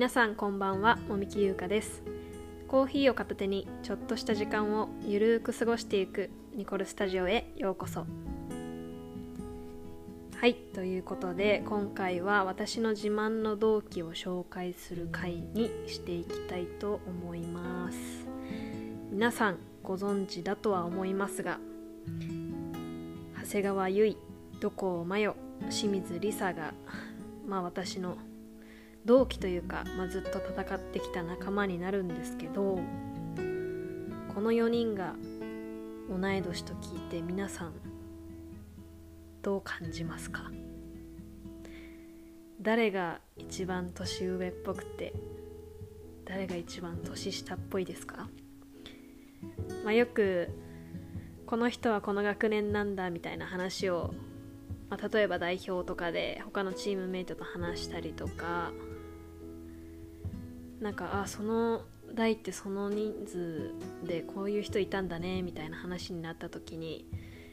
皆さんこんばんはもみきゆうかです。コーヒーを片手にちょっとした時間をゆるーく過ごしていくニコルスタジオへようこそ。はいということで今回は私の自慢の同期を紹介する回にしていきたいと思います。皆さんご存知だとは思いますが長谷川由衣土光真代清水梨沙がまあ私の同期というか、まあ、ずっと戦ってきた仲間になるんですけどこの4人が同い年と聞いて皆さんどう感じますか？誰が一番年上っぽくて誰が一番年下っぽいですか、まあ、よくこの人はこの学年なんだみたいな話を、まあ、例えば代表とかで他のチームメイトと話したりとかなんかあその代ってその人数でこういう人いたんだねみたいな話になった時に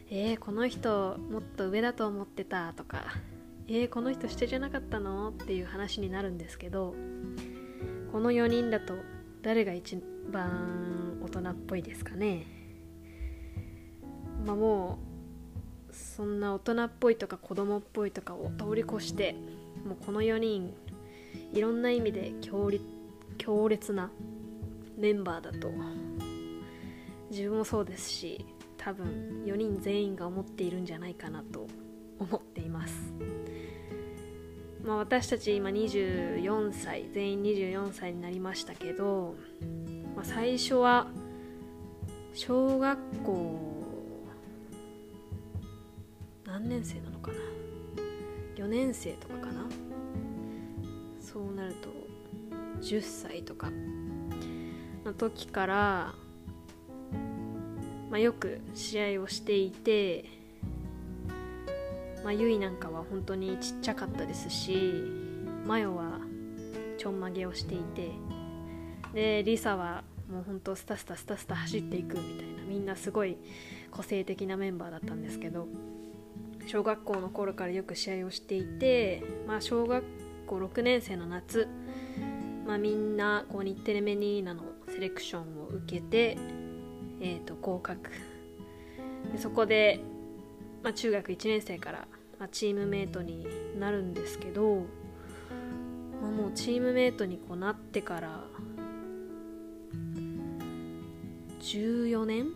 えー、この人もっと上だと思ってたとかえー、この人下じゃなかったの？っていう話になるんですけどこの4人だと誰が一番大人っぽいですかね？まあもうそんな大人っぽいとか子供っぽいとかを通り越してもうこの4人いろんな意味で強烈強烈なメンバーだと。自分もそうですし多分4人全員が思っているんじゃないかなと思っています、まあ、私たち今24歳全員24歳になりましたけど、まあ、最初は小学校何年生なのかな？4年生とかかな？そうなると10歳とかの時から、まあ、よく試合をしていて、まあ、ゆいなんかは本当にちっちゃかったですしマヨはちょんまげをしていてでリサはもう本当スタスタスタスタ走っていくみたいなみんなすごい個性的なメンバーだったんですけど小学校の頃からよく試合をしていて、まあ、小学校6年生の夏まあ、みんなこう日テレメニーナのセレクションを受けて、えー、と合格。でそこで、まあ、中学1年生から、まあ、チームメートになるんですけど、まあ、もうチームメートにこうなってから14年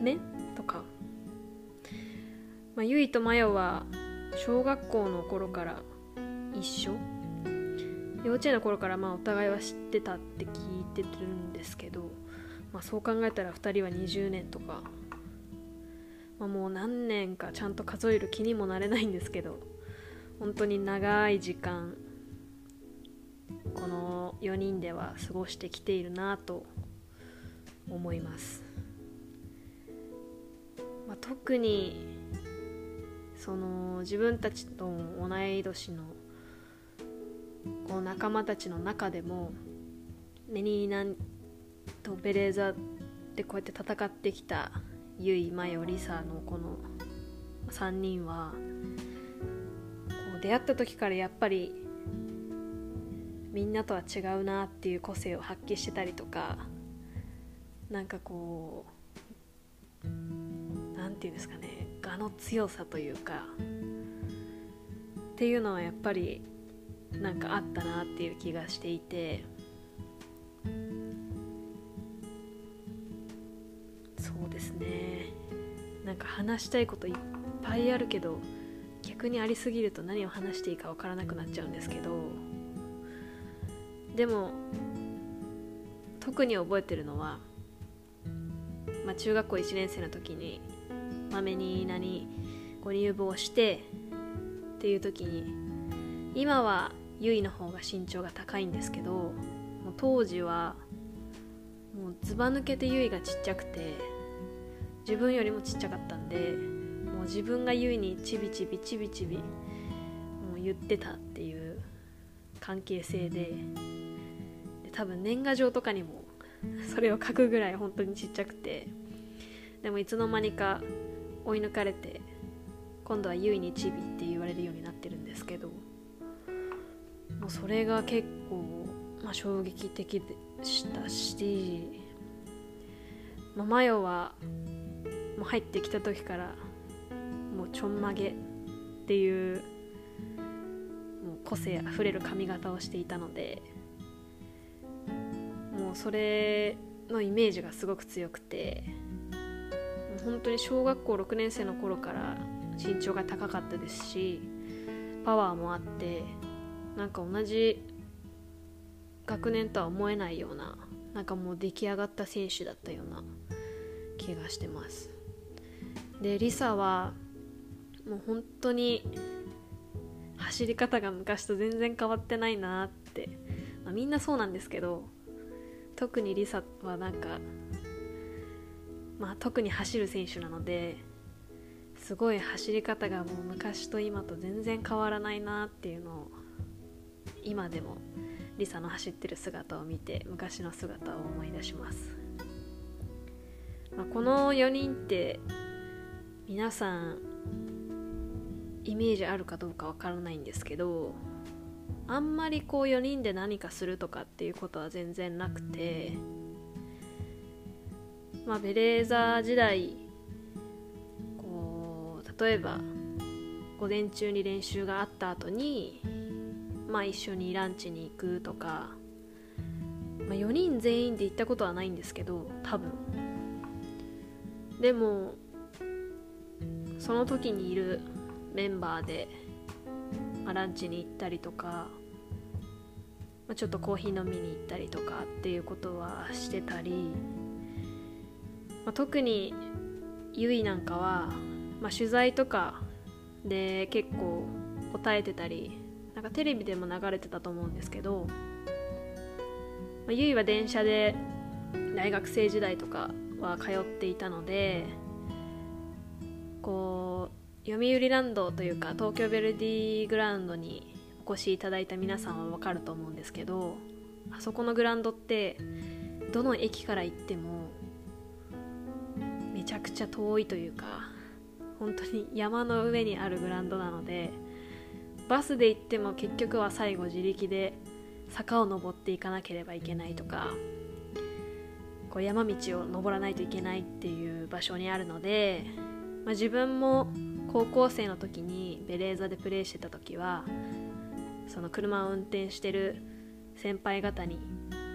目とか、まあ、ゆいとまよは小学校の頃から一緒。幼稚園の頃からまあお互いは知ってたって聞いてるんですけど、まあ、そう考えたら2人は20年とか、まあ、もう何年かちゃんと数える気にもなれないんですけど本当に長い時間この4人では過ごしてきているなと思います、まあ、特にその自分たちと同い年のこう仲間たちの中でもメニーナとベレーザでこうやって戦ってきたユイ、マヨ、リサのこの3人はこう出会った時からやっぱりみんなとは違うなっていう個性を発揮してたりとかなんかこう何て言うんですかね我の強さというかっていうのはやっぱりなんかあったなっていう気がしていて。そうですね。なんか話したいこといっぱいあるけど逆にありすぎると何を話していいか分からなくなっちゃうんですけど。でも特に覚えてるのは、まあ、中学校1年生の時にまめに何ご入部をしてっていう時に今はゆいの方が身長が高いんですけどもう当時はもうずば抜けてゆいがちっちゃくて自分よりもちっちゃかったんでもう自分がゆいにちびちびちびちびもう言ってたっていう関係性でで多分年賀状とかにもそれを書くぐらい本当にちっちゃくてでもいつの間にか追い抜かれて今度はゆいにちびって言われるようになってるんですけどもうそれが結構、まあ、衝撃的でしたし、まあ、マヨはもう入ってきた時からもうちょんまげっていうもう個性あふれる髪型をしていたのでもうそれのイメージがすごく強くて本当に小学校6年生の頃から身長が高かったですしパワーもあってなんか同じ学年とは思えないようななんかもう出来上がった選手だったような気がしてます。でリサはもう本当に走り方が昔と全然変わってないなって、まあ、みんなそうなんですけど特にリサはなんかまあ特に走る選手なのですごい走り方がもう昔と今と全然変わらないなっていうのを今でもリサの走ってる姿を見て昔の姿を思い出します、まあ、この4人って皆さんイメージあるかどうかわからないんですけどあんまりこう4人で何かするとかっていうことは全然なくてまあベレーザー時代こう例えば午前中に練習があった後にまあ一緒にランチに行くとか、まあ、4人全員で行ったことはないんですけど多分。でもその時にいるメンバーで、まあ、ランチに行ったりとか、まあ、ちょっとコーヒー飲みに行ったりとかっていうことはしてたり、まあ、特にゆいなんかは、まあ、取材とかで結構答えてたりなんかテレビでも流れてたと思うんですけど、まあ、ゆいは電車で大学生時代とかは通っていたのでこう読売ランドというか東京ヴェルディグラウンドにお越しいただいた皆さんは分かると思うんですけどあそこのグラウンドってどの駅から行ってもめちゃくちゃ遠いというか本当に山の上にあるグラウンドなのでバスで行っても結局は最後自力で坂を登っていかなければいけないとかこう山道を登らないといけないっていう場所にあるので、まあ、自分も高校生の時にベレーザでプレーしてた時はその車を運転してる先輩方に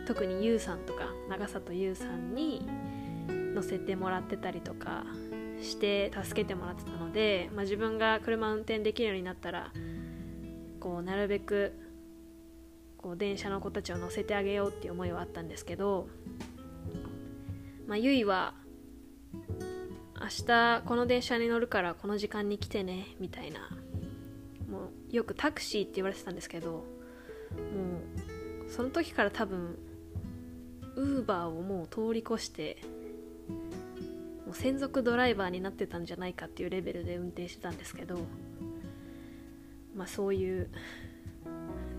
特に YOU さんとか長里 YOU さんに乗せてもらってたりとかして助けてもらってたので、まあ、自分が車運転できるようになったらこうなるべくこう電車の子たちを乗せてあげようっていう思いはあったんですけど、まあ、ゆいは明日この電車に乗るからこの時間に来てねみたいなもうよくタクシーって言われてたんですけどもうその時から多分ウーバーをもう通り越してもう専属ドライバーになってたんじゃないかっていうレベルで運転してたんですけどまあそういう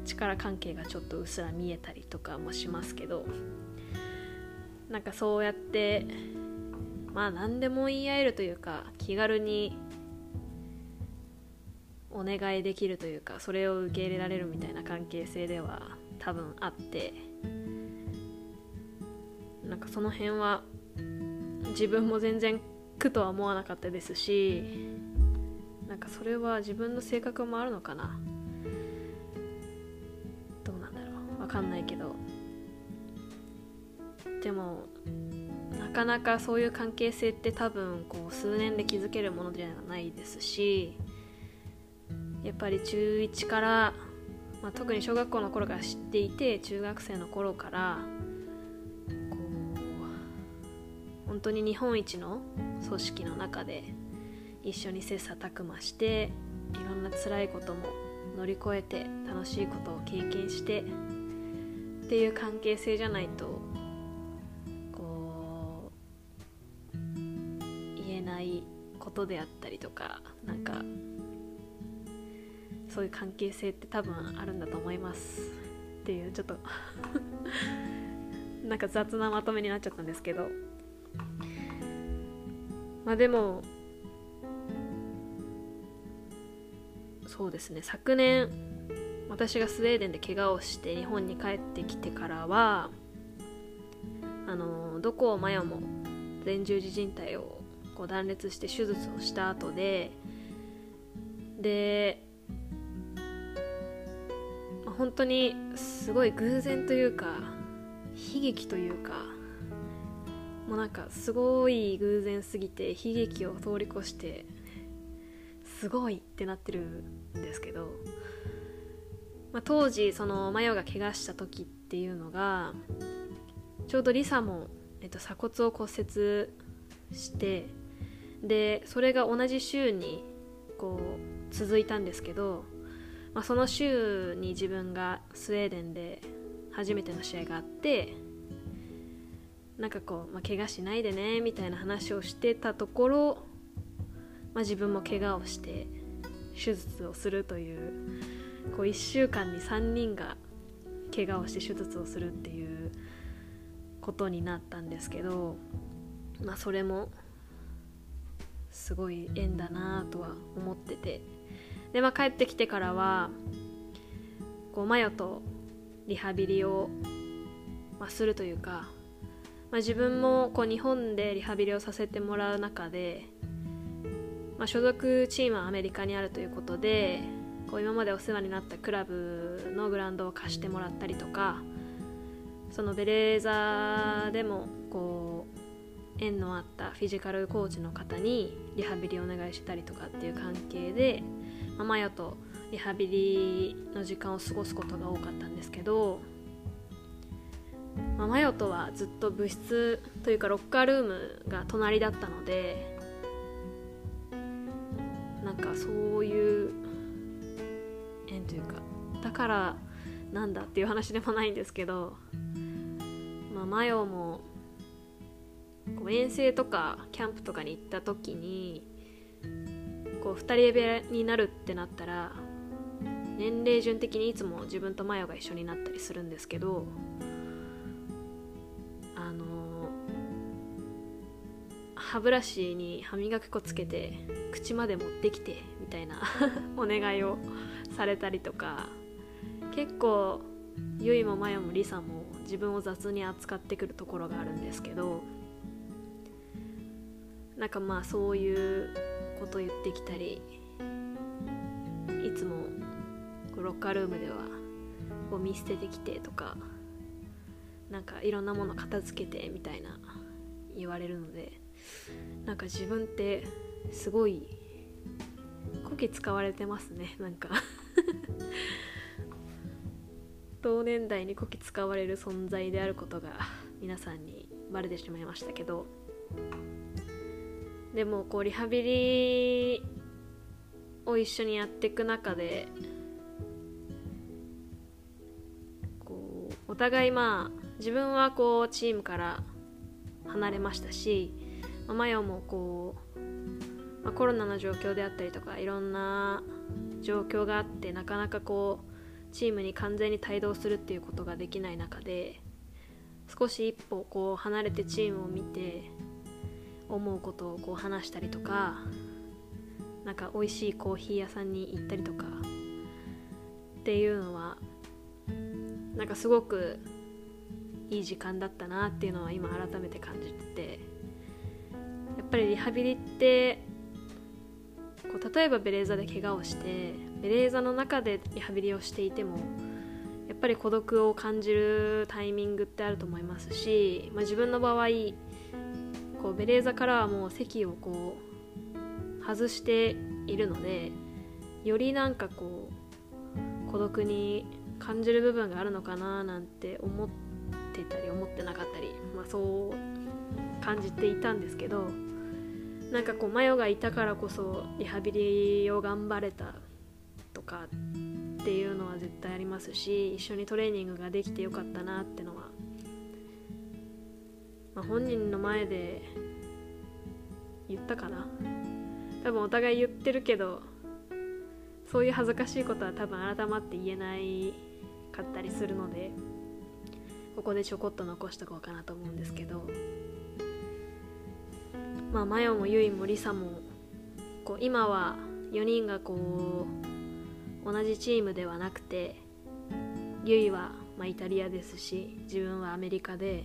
力関係がちょっとうっすら見えたりとかもしますけどなんかそうやってまあ何でも言い合えるというか気軽にお願いできるというかそれを受け入れられるみたいな関係性では多分あってなんかその辺は自分も全然苦とは思わなかったですしなんかそれは自分の性格もあるのかな？どうなんだろう？わかんないけど。でもなかなかそういう関係性って多分こう数年で築けるものではないですしやっぱり中1から、まあ、特に小学校の頃から知っていて中学生の頃からこう本当に日本一の組織の中で一緒に切磋琢磨していろんな辛いことも乗り越えて楽しいことを経験してっていう関係性じゃないとこう言えないことであったりとかなんかそういう関係性って多分あるんだと思いますっていうちょっと なんか雑なまとめになっちゃったんですけど。まあでもそうですね。昨年、私がスウェーデンで怪我をして日本に帰ってきてからはあのどこをマヨも前十字靭帯をこう断裂して手術をした後でで、まあ、本当にすごい偶然というか悲劇というかもうなんかすごい偶然すぎて悲劇を通り越してすごいってなってるですけど、まあ、当時そのマヨが怪我した時っていうのがちょうどリサも、えっと、鎖骨を骨折してでそれが同じ週にこう続いたんですけど、まあ、その週に自分がスウェーデンで初めての試合があってなんかこう、まあ、怪我しないでねみたいな話をしてたところ、まあ、自分も怪我をして手術をするというこう1週間に3人が怪我をして手術をするっていうことになったんですけど、まあ、それもすごい縁だなとは思ってて。で、まあ、帰ってきてからはこうマヨとリハビリを、まあ、するというかまあ、自分もこう日本でリハビリをさせてもらう中で、まあ、所属チームはアメリカにあるということでこう今までお世話になったクラブのグラウンドを貸してもらったりとかそのベレーザでもこう縁のあったフィジカルコーチの方にリハビリをお願いしたりとかっていう関係で、まあ、マヨとリハビリの時間を過ごすことが多かったんですけどまあ、マヨとはずっと部室というかロッカールームが隣だったのでそういう縁というかだからなんだっていう話でもないんですけど、まあ、マヨもこう遠征とかキャンプとかに行った時にこう2人部屋になるってなったら年齢順的にいつも自分とマヨが一緒になったりするんですけど歯ブラシに歯磨き粉つけて口まで持ってきてみたいな お願いをされたりとか結構ゆいもまやもりさも自分を雑に扱ってくるところがあるんですけどなんかまあそういうこと言ってきたりいつもロッカールームではゴミ捨ててきてとかなんかいろんなもの片付けてみたいな言われるのでなんか自分ってすごいこき使われてますね。なんか。同年代にこき使われる存在であることが皆さんにバレてしまいましたけど。でもこうリハビリを一緒にやっていく中でこうお互いまあ自分はこうチームから離れましたしまあマヨもこう、まあ、コロナの状況であったりとかいろんな状況があってなかなかこうチームに完全に帯同するっていうことができない中で少し一歩こう離れてチームを見て思うことをこう話したりとかなんか美味しいコーヒー屋さんに行ったりとかっていうのはなんかすごくいい時間だったなっていうのは今改めて感じててやっぱりリハビリってこう例えばベレーザで怪我をしてベレーザの中でリハビリをしていてもやっぱり孤独を感じるタイミングってあると思いますし、まあ、自分の場合こうベレーザからはもう席をこう外しているのでよりなんかこう孤独に感じる部分があるのかななんて思ってたり思ってなかったり、まあ、そう感じていたんですけどなんかこうマヨがいたからこそリハビリを頑張れたとかっていうのは絶対ありますし一緒にトレーニングができてよかったなってのは、まあ、本人の前で言ったかな。多分お互い言ってるけどそういう恥ずかしいことは多分改まって言えないかったりするのでここでちょこっと残しとこうかなと思うんですけどまあ、マヨもユイもリサもこう今は4人がこう同じチームではなくてユイは、まあ、イタリアですし自分はアメリカで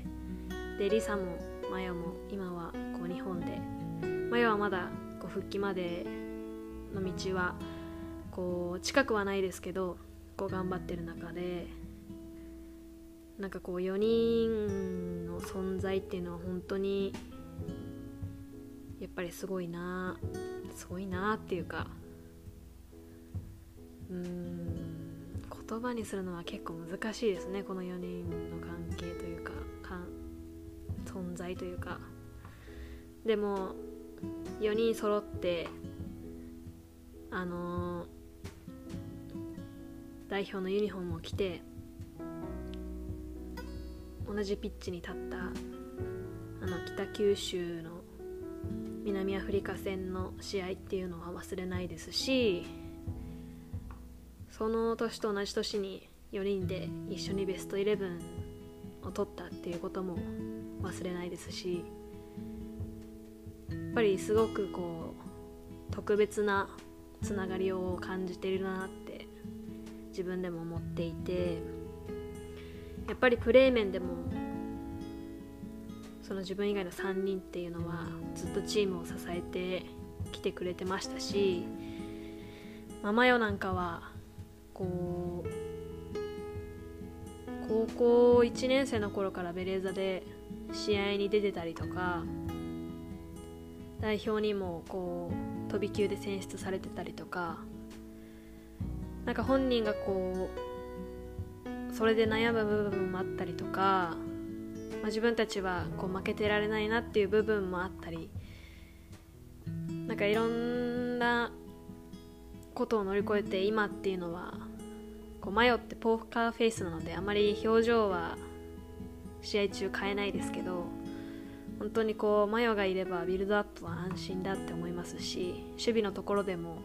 でリサもマヨも今はこう日本で。マヨはまだこう復帰までの道はこう近くはないですけどこう頑張ってる中でなんかこう4人の存在っていうのは本当にやっぱりすごいなすごいなっていうかうん言葉にするのは結構難しいですねこの4人の関係というかかん存在というか。でも4人揃ってあのー、代表のユニフォームを着て同じピッチに立ったあの北九州の南アフリカ戦の試合っていうのは忘れないですしその年と同じ年に4人で一緒にベストイレブンを取ったっていうことも忘れないですしやっぱりすごくこう特別なつながりを感じてるなって自分でも思っていてやっぱりプレー面でもその自分以外の3人っていうのはずっとチームを支えてきてくれてましたしママヨなんかはこう高校1年生の頃からベレーザで試合に出てたりとか代表にもこう飛び級で選出されてたりとかなんか本人がこうそれで悩む部分もあったりとか、まあ、自分たちはこう負けてられないなっていう部分もあったりなんかいろんなことを乗り越えて今っていうのはこう迷ってポーカーフェイスなのであまり表情は試合中変えないですけど本当にこうマヨがいればビルドアップは安心だって思いますし守備のところでも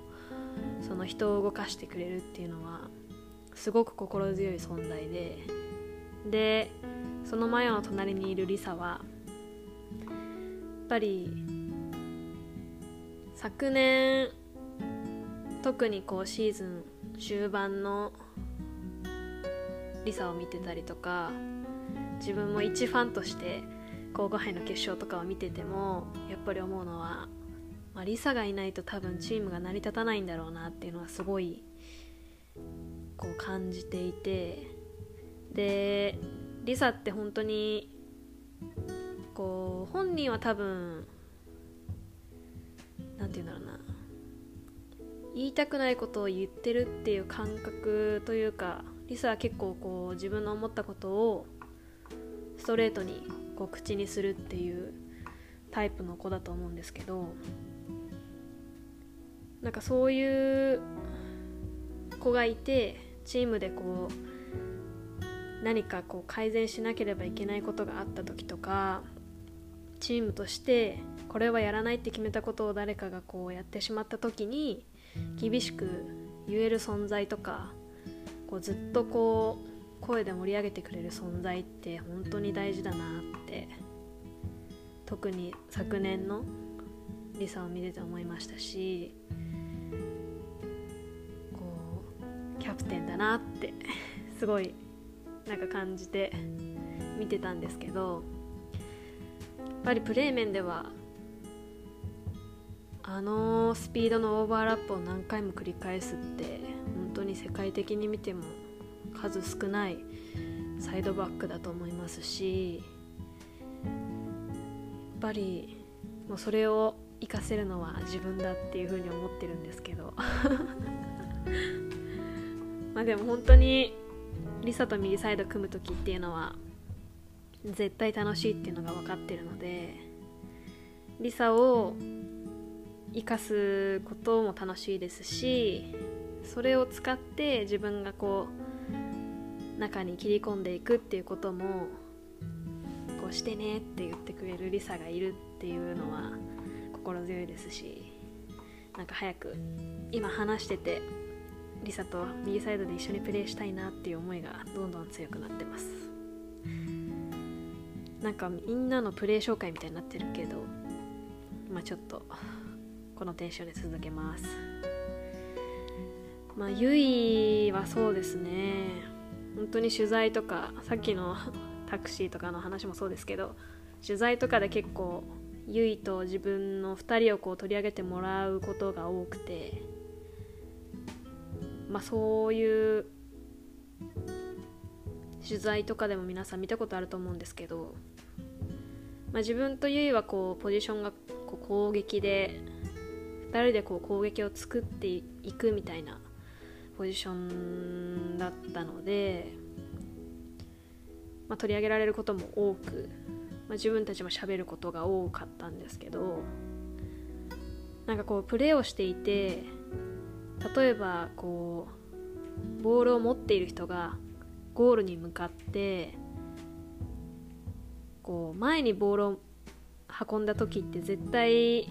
その人を動かしてくれるっていうのはすごく心強い存在ででそのマヨの隣にいるリサはやっぱり昨年特にこうシーズン終盤のリサを見てたりとか自分も一ファンとして皇后杯の決勝とかを見ててもやっぱり思うのは、まあ、リサがいないと多分チームが成り立たないんだろうなっていうのはすごいこう感じていてでリサって本当にこう本人は多分何て言うんだろうな。言いたくないことを言ってるっていう感覚というかリサは結構こう自分の思ったことをストレートにこう口にするっていうタイプの子だと思うんですけどなんかそういう子がいてチームでこう何かこう改善しなければいけないことがあった時とかチームとしてこれはやらないって決めたことを誰かがこうやってしまった時に厳しく言える存在とかこうずっとこう声で盛り上げてくれる存在って本当に大事だなって特に昨年のリサを見てて思いましたしこうキャプテンだなってすごいなんか感じて見てたんですけどやっぱりプレー面ではあのスピードのオーバーラップを何回も繰り返すって本当に世界的に見ても数少ないサイドバックだと思いますしやっぱりもうそれを活かせるのは自分だっていうふうに思ってるんですけど。まあでも本当にリサと右サイド組む時っていうのは絶対楽しいっていうのが分かってるのでリサを生かすことも楽しいですしそれを使って自分がこう中に切り込んでいくっていうこともこうしてねって言ってくれるリサがいるっていうのは心強いですしなんか早く今話しててリサと右サイドで一緒にプレーしたいなっていう思いがどんどん強くなってます。なんかみんなのプレー紹介みたいになってるけどまあちょっとこのテンションで続けます。まあゆいはそうですね。本当に取材とかさっきのタクシーとかの話もそうですけど取材とかで結構ゆいと自分の2人をこう取り上げてもらうことが多くてまあそういう取材とかでも皆さん見たことあると思うんですけど、まあ、自分とゆいはこうポジションがこう攻撃で2人でこう攻撃を作っていくみたいなポジションだったので、まあ、取り上げられることも多く、まあ、自分たちも喋ることが多かったんですけどなんかこうプレーをしていて例えばこうボールを持っている人がゴールに向かってこう前にボールを運んだ時って絶対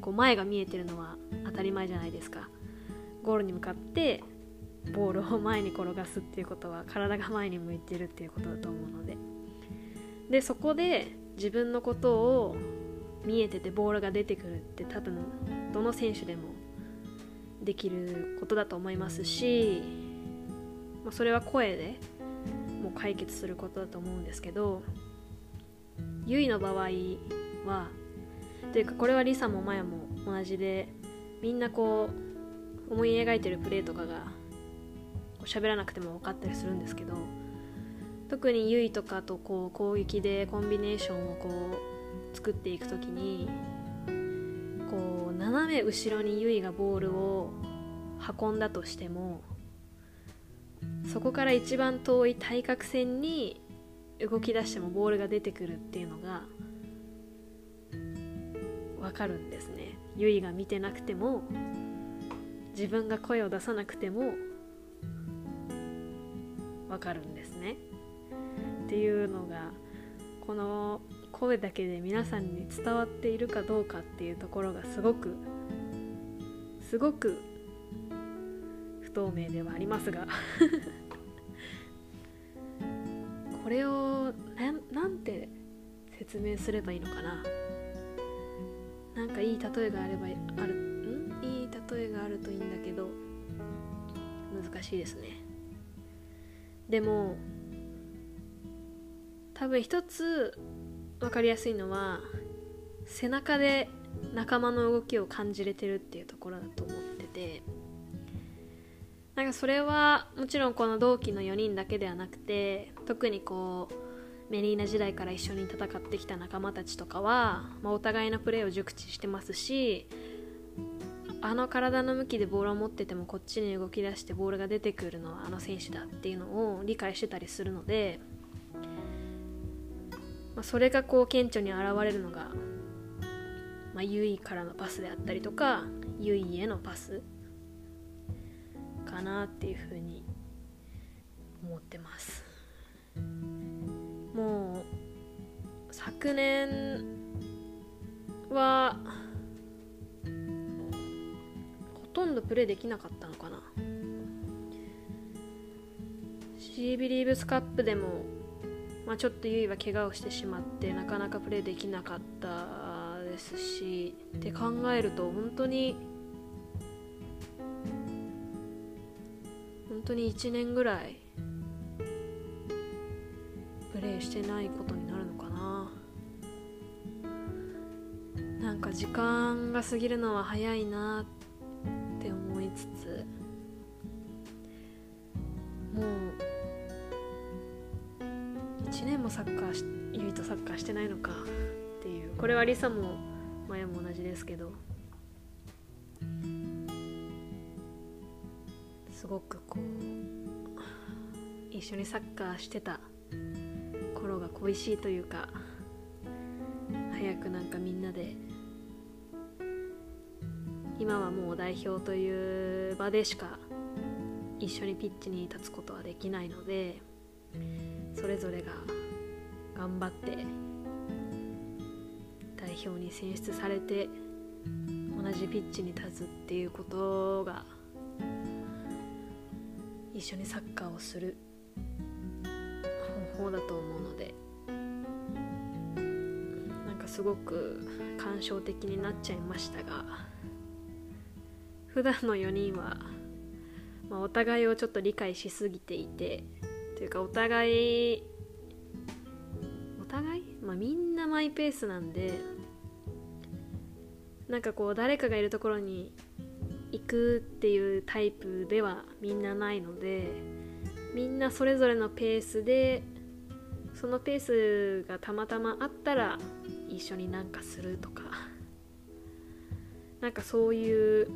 こう前が見えてるのは当たり前じゃないですか。ゴールに向かってボールを前に転がすっていうことは体が前に向いてるっていうことだと思うので。でそこで自分のことを見えててボールが出てくるって多分どの選手でもできることだと思いますしまあ、それは声でもう解決することだと思うんですけどゆいの場合はというかこれはリサもマヤも同じでみんなこう思い描いてるプレーとかが喋らなくても分かったりするんですけど特にゆいとかとこう攻撃でコンビネーションをこう作っていく時にめ後ろにゆいがボールを運んだとしてもそこから一番遠い対角線に動き出してもボールが出てくるっていうのが分かるんですね。ゆいが見てなくても自分が声を出さなくても分かるんですね。っていうのがこの声だけで皆さんに伝わっているかどうかっていうところがすごくすごく不透明ではありますが。これをなんて説明すればいいのかな。なんかいい例えがあればあるん？いい例えがあるといいんだけど難しいですね。でも多分一つ分かりやすいのは背中で仲間の動きを感じれてるっていうところだと思ってて。なんかそれはもちろんこの同期の4人だけではなくて特にこうメリーナ時代から一緒に戦ってきた仲間たちとかは、まあ、お互いのプレーを熟知してますしあの体の向きでボールを持っててもこっちに動き出してボールが出てくるのはあの選手だっていうのを理解してたりするので、まあ、それがこう顕著に現れるのが、まあ、ユイからのパスであったりとかユイへのパスかなっていうふうに思ってます。もう昨年はほとんどプレーできなかったのかな。シービリーブスカップでも、まあ、ちょっとゆいは怪我をしてしまってなかなかプレーできなかったですしって考えると本当に本当に1年ぐらいプレイしてないことになるのかな。なんか時間が過ぎるのは早いなって思いつつもう1年もサッカーしゆいとサッカーしてないのか。ていう。これはリサもマヤも同じですけど。すごくこう一緒にサッカーしてた頃が恋しいというか早くなんかみんなで今はもう代表という場でしか一緒にピッチに立つことはできないのでそれぞれが頑張って表に選出されて同じピッチに立つっていうことが一緒にサッカーをする方法だと思うのでなんかすごく感傷的になっちゃいましたが普段の4人は、まあ、お互いをちょっと理解しすぎていてというかお互いお互い？まあみんなマイペースなんでなんかこう誰かがいるところに行くっていうタイプではみんなないのでみんなそれぞれのペースでそのペースがたまたまあったら一緒になんかするとかなんかそういう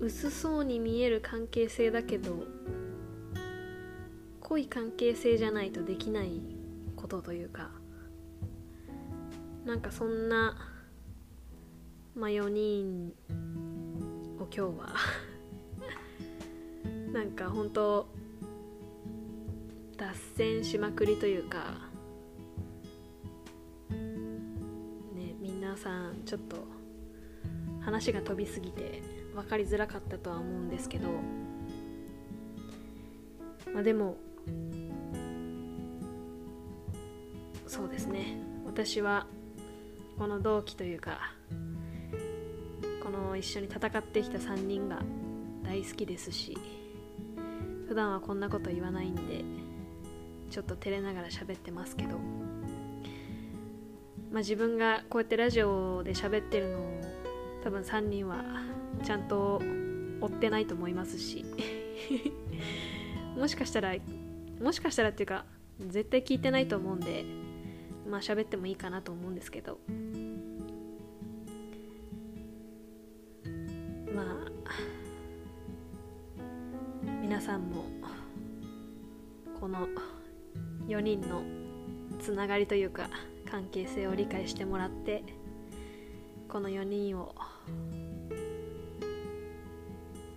薄そうに見える関係性だけど濃い関係性じゃないとできないことというかなんかそんなまあ4人を今日は なんか本当脱線しまくりというかね皆さんちょっと話が飛びすぎて分かりづらかったとは思うんですけどまあでもそうですね。私はこの同期というかこの一緒に戦ってきた3人が大好きですし普段はこんなこと言わないんでちょっと照れながら喋ってますけど、まあ、自分がこうやってラジオで喋ってるのを多分3人はちゃんと追ってないと思いますし もしかしたらもしかしたらっていうか絶対聞いてないと思うんでまあ喋ってもいいかなと思うんですけどさんもこの4人のつながりというか関係性を理解してもらってこの4人を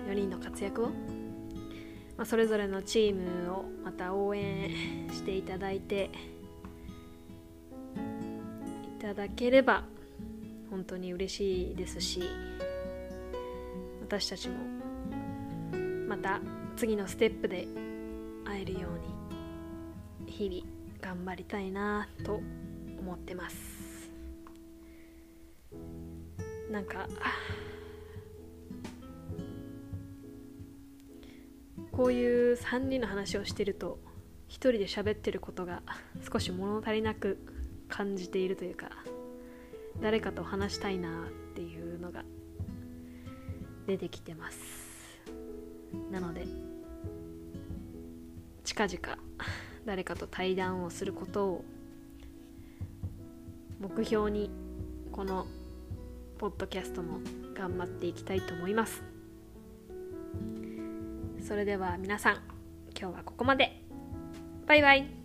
4人の活躍を、まあ、それぞれのチームをまた応援していただいていただければ本当に嬉しいですし私たちもまた次のステップで会えるように日々頑張りたいなと思ってます。なんかこういう3人の話をしてると1人で喋ってることが少し物足りなく感じているというか誰かと話したいなっていうのが出てきてます。なので近々誰かと対談をすることを目標にこのポッドキャストも頑張っていきたいと思います。それでは皆さん今日はここまで。バイバイ。